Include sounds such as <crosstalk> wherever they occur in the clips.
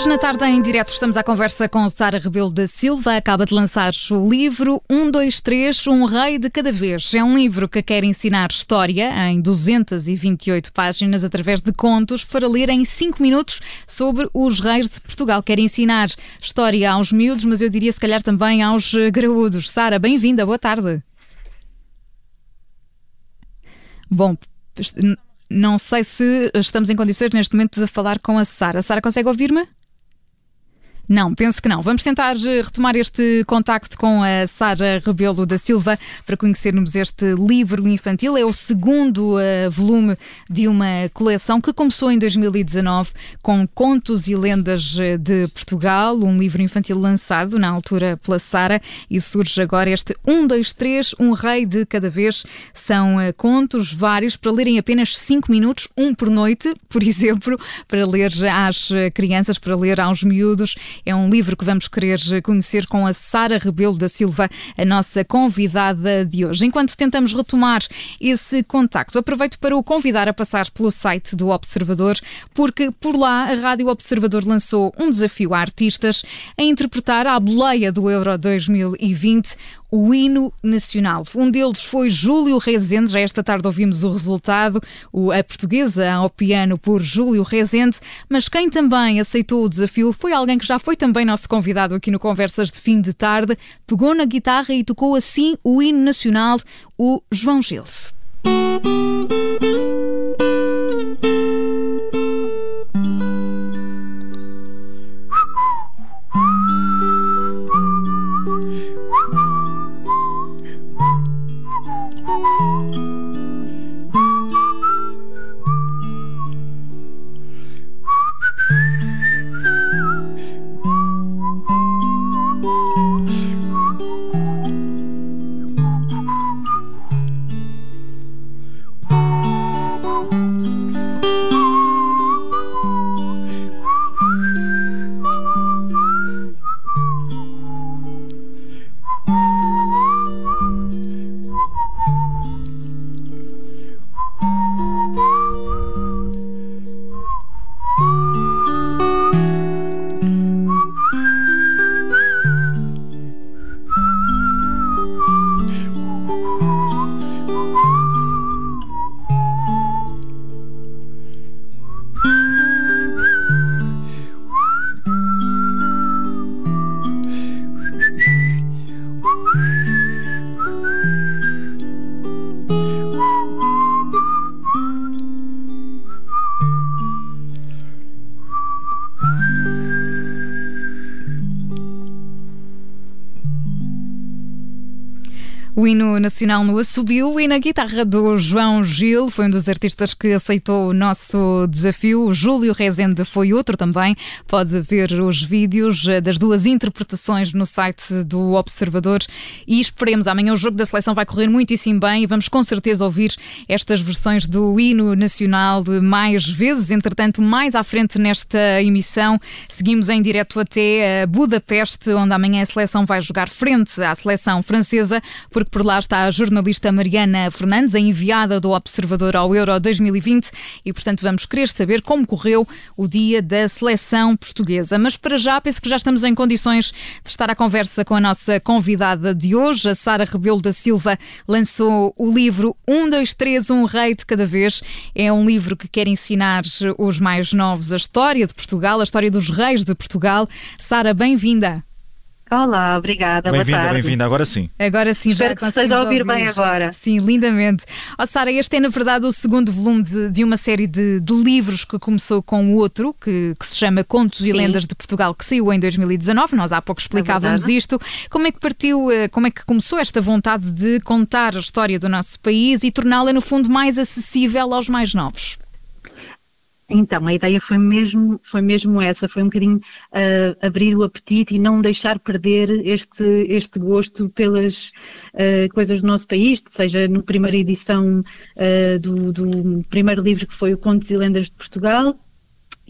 Hoje, na tarde em direto, estamos à conversa com Sara Rebelo da Silva. Acaba de lançar o livro 1, 2, 3, Um Rei de Cada Vez. É um livro que quer ensinar história em 228 páginas através de contos para ler em 5 minutos sobre os reis de Portugal. Quer ensinar história aos miúdos, mas eu diria se calhar também aos graúdos. Sara, bem-vinda, boa tarde. Bom, não sei se estamos em condições neste momento de falar com a Sara. Sara, consegue ouvir-me? Não, penso que não. Vamos tentar eh, retomar este contacto com a Sara Rebelo da Silva para conhecermos este livro infantil. É o segundo uh, volume de uma coleção que começou em 2019 com Contos e Lendas eh, de Portugal, um livro infantil lançado na altura pela Sara e surge agora este 1, 2, 3, um rei de cada vez. São uh, contos vários para lerem apenas 5 minutos, um por noite, <laughs> por exemplo, para ler às crianças, para ler aos miúdos é um livro que vamos querer conhecer com a Sara Rebelo da Silva, a nossa convidada de hoje. Enquanto tentamos retomar esse contacto, aproveito para o convidar a passar pelo site do Observador, porque por lá a Rádio Observador lançou um desafio a artistas a interpretar a boleia do Euro 2020 o hino nacional. Um deles foi Júlio Rezende, já esta tarde ouvimos o resultado, a portuguesa ao piano por Júlio Rezende, mas quem também aceitou o desafio foi alguém que já foi também nosso convidado aqui no Conversas de Fim de Tarde, pegou na guitarra e tocou assim o hino nacional, o João Gilles. O hino nacional no assobio e na guitarra do João Gil, foi um dos artistas que aceitou o nosso desafio. Júlio Rezende foi outro também. Pode ver os vídeos eh, das duas interpretações no site do Observador e esperemos. Amanhã o jogo da seleção vai correr muitíssimo bem e vamos com certeza ouvir estas versões do hino nacional mais vezes. Entretanto, mais à frente nesta emissão, seguimos em direto até Budapeste, onde amanhã a seleção vai jogar frente à seleção francesa, porque por lá está a jornalista Mariana Fernandes, a enviada do Observador ao Euro 2020, e portanto vamos querer saber como correu o dia da seleção portuguesa. Mas para já, penso que já estamos em condições de estar à conversa com a nossa convidada de hoje, a Sara Rebelo da Silva, lançou o livro 1, 2, 3, Um Rei de Cada Vez. É um livro que quer ensinar os mais novos a história de Portugal, a história dos reis de Portugal. Sara, bem-vinda. Olá, obrigada. Bem-vinda, bem-vinda. Agora sim. Agora sim, Espero já que esteja a ouvir, bem agora. Sim, lindamente. Oh, Sara, este é na verdade o segundo volume de, de uma série de, de, livros que começou com o outro, que, que se chama Contos sim. e Lendas de Portugal, que saiu em 2019. Nós há pouco explicávamos é isto. Como é que partiu, eh, como é que começou esta vontade de contar a história do nosso país e torná-la, no fundo, mais acessível aos mais novos? Então, a ideia foi mesmo, foi mesmo essa, foi um bocadinho uh, abrir o apetite e não deixar perder este, este gosto pelas uh, coisas do nosso país, seja na primeira edição uh, do, do primeiro livro que foi o Contos e Lendas de Portugal,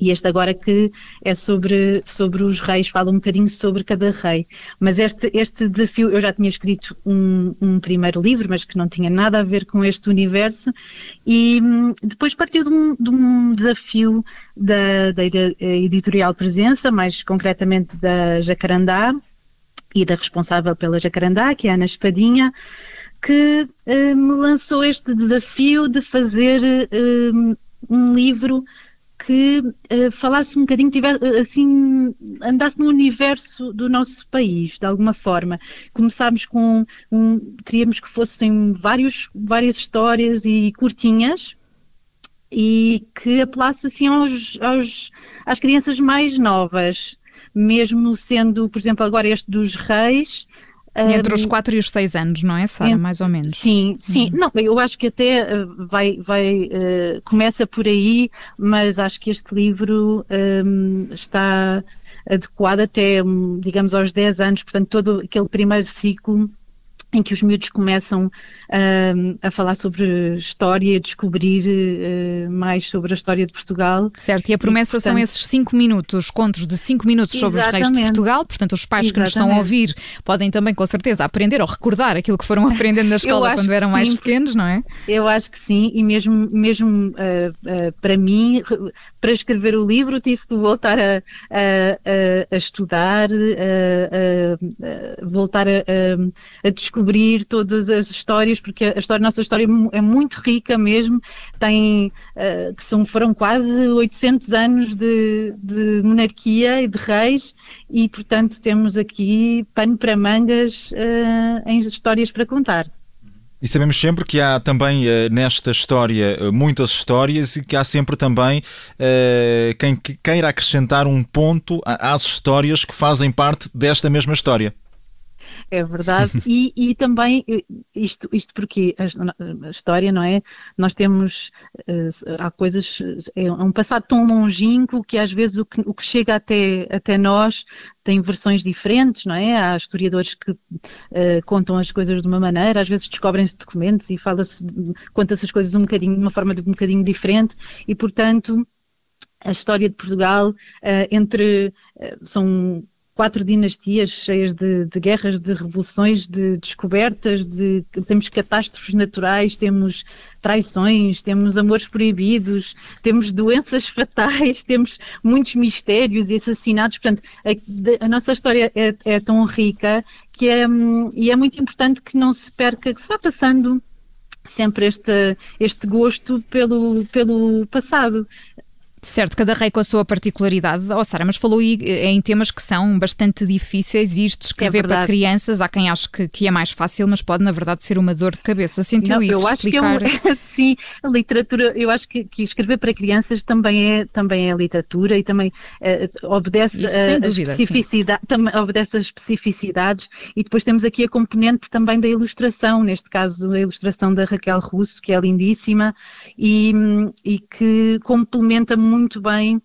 E este agora que é sobre, sobre os reis, fala um bocadinho sobre cada rei. Mas este, este desafio, eu já tinha escrito um, um primeiro livro, mas que não tinha nada a ver com este universo, e hum, depois partiu de um, de um desafio da, da editorial Presença, mais concretamente da Jacarandá, e da responsável pela Jacarandá, que é a Ana Espadinha, que uh, me lançou este desafio de fazer uh, um livro que uh, falasse um bocadinho, tivesse, assim, andasse no universo do nosso país, de alguma forma. Começámos com, um, queríamos que fossem vários, várias histórias e curtinhas, e que apelasse assim aos, aos, às crianças mais novas, mesmo sendo, por exemplo, agora este dos reis, entre os 4 e os 6 anos, não é, Sara? Mais ou menos. Sim, sim. Uhum. Não, eu acho que até eh, vai, vai uh, começa por aí, mas acho que este livro um, está adequado até, digamos, aos 10 anos, portanto, todo aquele primeiro ciclo em que os miúdos começam uh, a falar sobre história, a descobrir uh, mais sobre a história de Portugal. Certo, e a promessa e, portanto, são esses cinco minutos, contos de cinco minutos sobre os reis de Portugal, portanto os pais exatamente. que nos estão a ouvir podem também com certeza aprender ou recordar aquilo que foram <laughs> aprendendo na escola quando eram mais pequenos, não é? Eu acho que sim, e mesmo, mesmo uh, para mim, para escrever o livro tive que voltar a, a, a estudar, a, voltar a, a descobrir descobrir todas as histórias, porque a, história, a nossa história é muito rica mesmo, tem, uh, que são, foram quase 800 anos de, de, monarquia e de reis, e portanto temos aqui pano para mangas uh, em histórias para contar. E sabemos sempre que há também uh, nesta história muitas histórias e que há sempre também quem queira acrescentar um ponto às histórias que fazem parte desta mesma história. É verdade. E, e também, isto, isto porque a, a, história, não é? Nós temos, uh, há coisas, é um passado tão longínquo que às vezes o que, o que chega até, até nós tem versões diferentes, não é? Há historiadores que uh, contam as coisas de uma maneira, às vezes descobrem-se documentos e fala-se, conta-se as coisas um bocadinho, de uma forma de um bocadinho diferente e, portanto, a história de Portugal, uh, entre uh, são quatro dinastias cheias de, de, guerras, de revoluções, de descobertas, de, temos catástrofes naturais, temos traições, temos amores proibidos, temos doenças <laughs> fatais, temos muitos mistérios e assassinatos. Portanto, a, a nossa história é, é, tão rica que é, e é muito importante que não se perca, que se vá passando sempre este, este gosto pelo, pelo passado. Certo, cada rei com a sua particularidade. Oh, Sara, mas falou aí eh, em temas que são bastante difíceis e isto escrever é para crianças, há quem ache que, que, é mais fácil, mas pode na verdade ser uma dor de cabeça. Sentiu Não, isso? Eu acho explicar... que é um... <laughs> sim, a literatura, eu acho que, que, escrever para crianças também é, também é literatura e também uh, obedece isso, a, dúvida, especificidade, também obedece às especificidades e depois temos aqui a componente também da ilustração, neste caso a ilustração da Raquel Russo, que é lindíssima e, e que complementa muito muito bem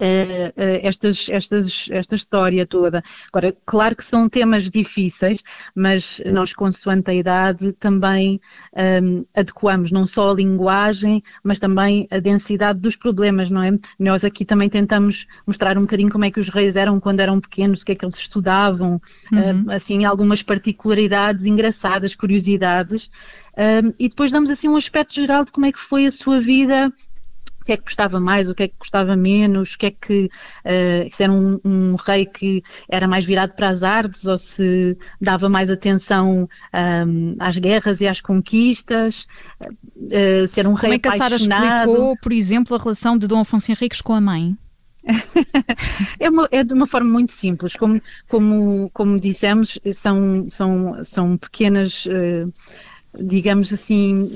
Uh, uh, estas, estas, esta história toda. Agora, claro que são temas difíceis, mas nós, consoante a idade, também um, ehm, adequamos não só a linguagem, mas também a densidade dos problemas, não é? Nós aqui também tentamos mostrar um bocadinho como é que os reis eram quando eram pequenos, o que é que eles estudavam, uhum. uh, assim, algumas particularidades engraçadas, curiosidades, ehm, e depois damos assim um aspecto geral de como é que foi a sua vida que é que gostava mais, o que é que gostava menos, o que é que uh, se era um, um, rei que era mais virado para as artes ou se dava mais atenção um, às guerras e às conquistas, uh, se era um Como rei é que a Sara explicou, por exemplo, a relação de Dom Afonso Henriques com a mãe? <laughs> é, uma, é, de uma forma muito simples, como, como, como dissemos, são, são, são pequenas uh, digamos assim,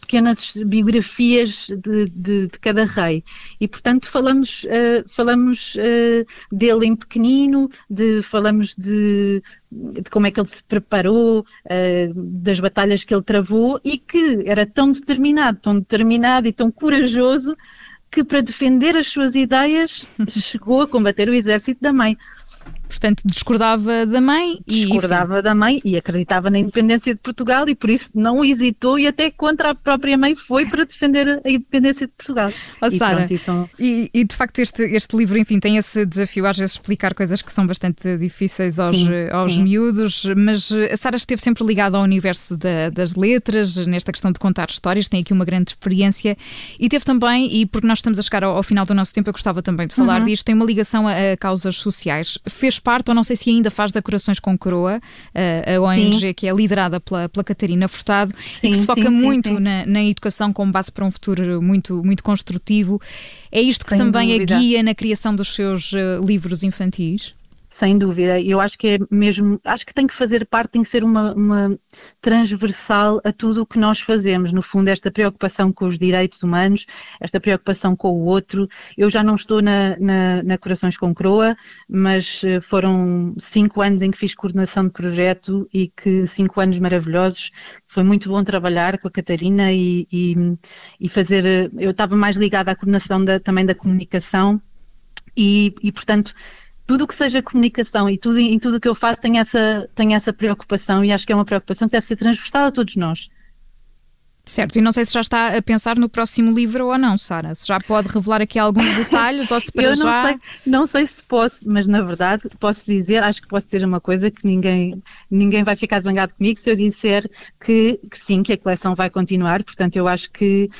pequenas biografias de, de, de, cada rei. E, portanto, falamos, uh, falamos uh, dele em pequenino, de, falamos de, de como é que ele se preparou, uh, das batalhas que ele travou e que era tão determinado, tão determinado e tão corajoso que para defender as suas ideias <laughs> chegou a combater o exército da mãe. Portanto, discordava da mãe e. Discordava da mãe e acreditava na independência de Portugal e por isso não hesitou e até contra a própria mãe foi para defender a independência de Portugal. Oh, e, Sara, pronto, e, e, de facto este, este livro, enfim, tem esse desafio às vezes explicar coisas que são bastante difíceis aos, sim, aos sim. miúdos, mas a Sara esteve sempre ligada ao universo da, das letras, nesta questão de contar histórias, tem aqui uma grande experiência e teve também, e porque nós estamos a chegar ao, ao final do nosso tempo, eu gostava também de falar uhum. disto, tem uma ligação a, a, causas sociais. Fez parte, ou não sei se ainda faz, da Corações com Coroa, a, a ONG sim. que é liderada pela, pela Catarina Furtado sim, e que se foca sim, muito na, na, educação como base para um futuro muito, muito construtivo. É isto que Sem também dúvida. a guia na criação dos seus uh, livros infantis? Sem dúvida, eu acho que é mesmo, acho que tem que fazer parte, tem que ser uma, uma transversal a tudo o que nós fazemos. No fundo, esta preocupação com os direitos humanos, esta preocupação com o outro. Eu já não estou na, na, na Corações com Croa, mas eh, foram cinco anos em que fiz coordenação de projeto e que cinco anos maravilhosos. Foi muito bom trabalhar com a Catarina e, e, e fazer. Eh, eu estava mais ligada à coordenação da, também da comunicação e, e portanto tudo o que seja comunicação e tudo, em tudo o que eu faço tem essa, tem essa preocupação e acho que é uma preocupação que deve ser transversal a todos nós. Certo, e não sei se já está a pensar no próximo livro ou não, Sara. Se já pode revelar aqui alguns <laughs> detalhes ou se para Eu não já... Sei, não sei se posso, mas na verdade posso dizer, acho que posso dizer uma coisa que ninguém, ninguém vai ficar zangado comigo se eu disser que, que sim, que a coleção vai continuar. Portanto, eu acho que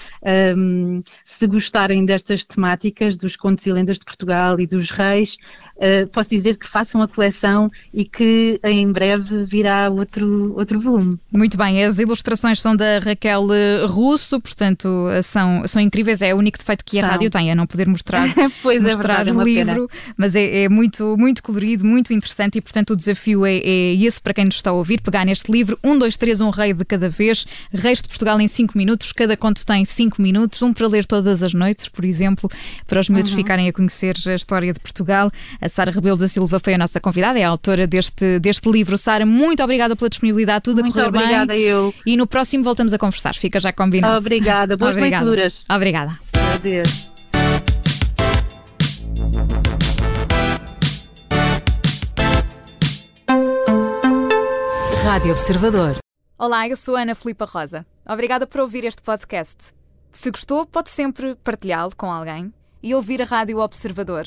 um, se gostarem destas temáticas dos contos e lendas de Portugal e dos reis, uh, posso dizer que façam a coleção e que em breve virá outro, outro volume. Muito bem, as ilustrações são da Raquel Russo, portanto são, são incríveis. É o único defeito que a são. rádio tem, é não poder mostrar, <laughs> pois é mostrar é verdade, o livro, mas é, é, muito, muito colorido, muito interessante e, portanto, o desafio é, é esse para quem nos está a ouvir: pegar neste livro, um, dois, três, um rei de cada vez, Reis de Portugal em cinco minutos, cada conto tem cinco minutos, um para ler todas as noites, por exemplo, para os miúdos uhum. ficarem a conhecer a história de Portugal. A Sara Rebelo da Silva foi a nossa convidada, é a autora deste, deste livro. Sara, muito obrigada pela disponibilidade, tudo muito a correr obrigada, bem. eu. E no próximo voltamos a conversar, fica já combinado. Obrigada, boas <laughs> Obrigada. leituras. Obrigada. Adeus. Rádio Observador. Olá, eu sou Ana Filipa Rosa. Obrigada por ouvir este podcast. Se gostou, pode sempre partilhá-lo com alguém e ouvir a Rádio Observador.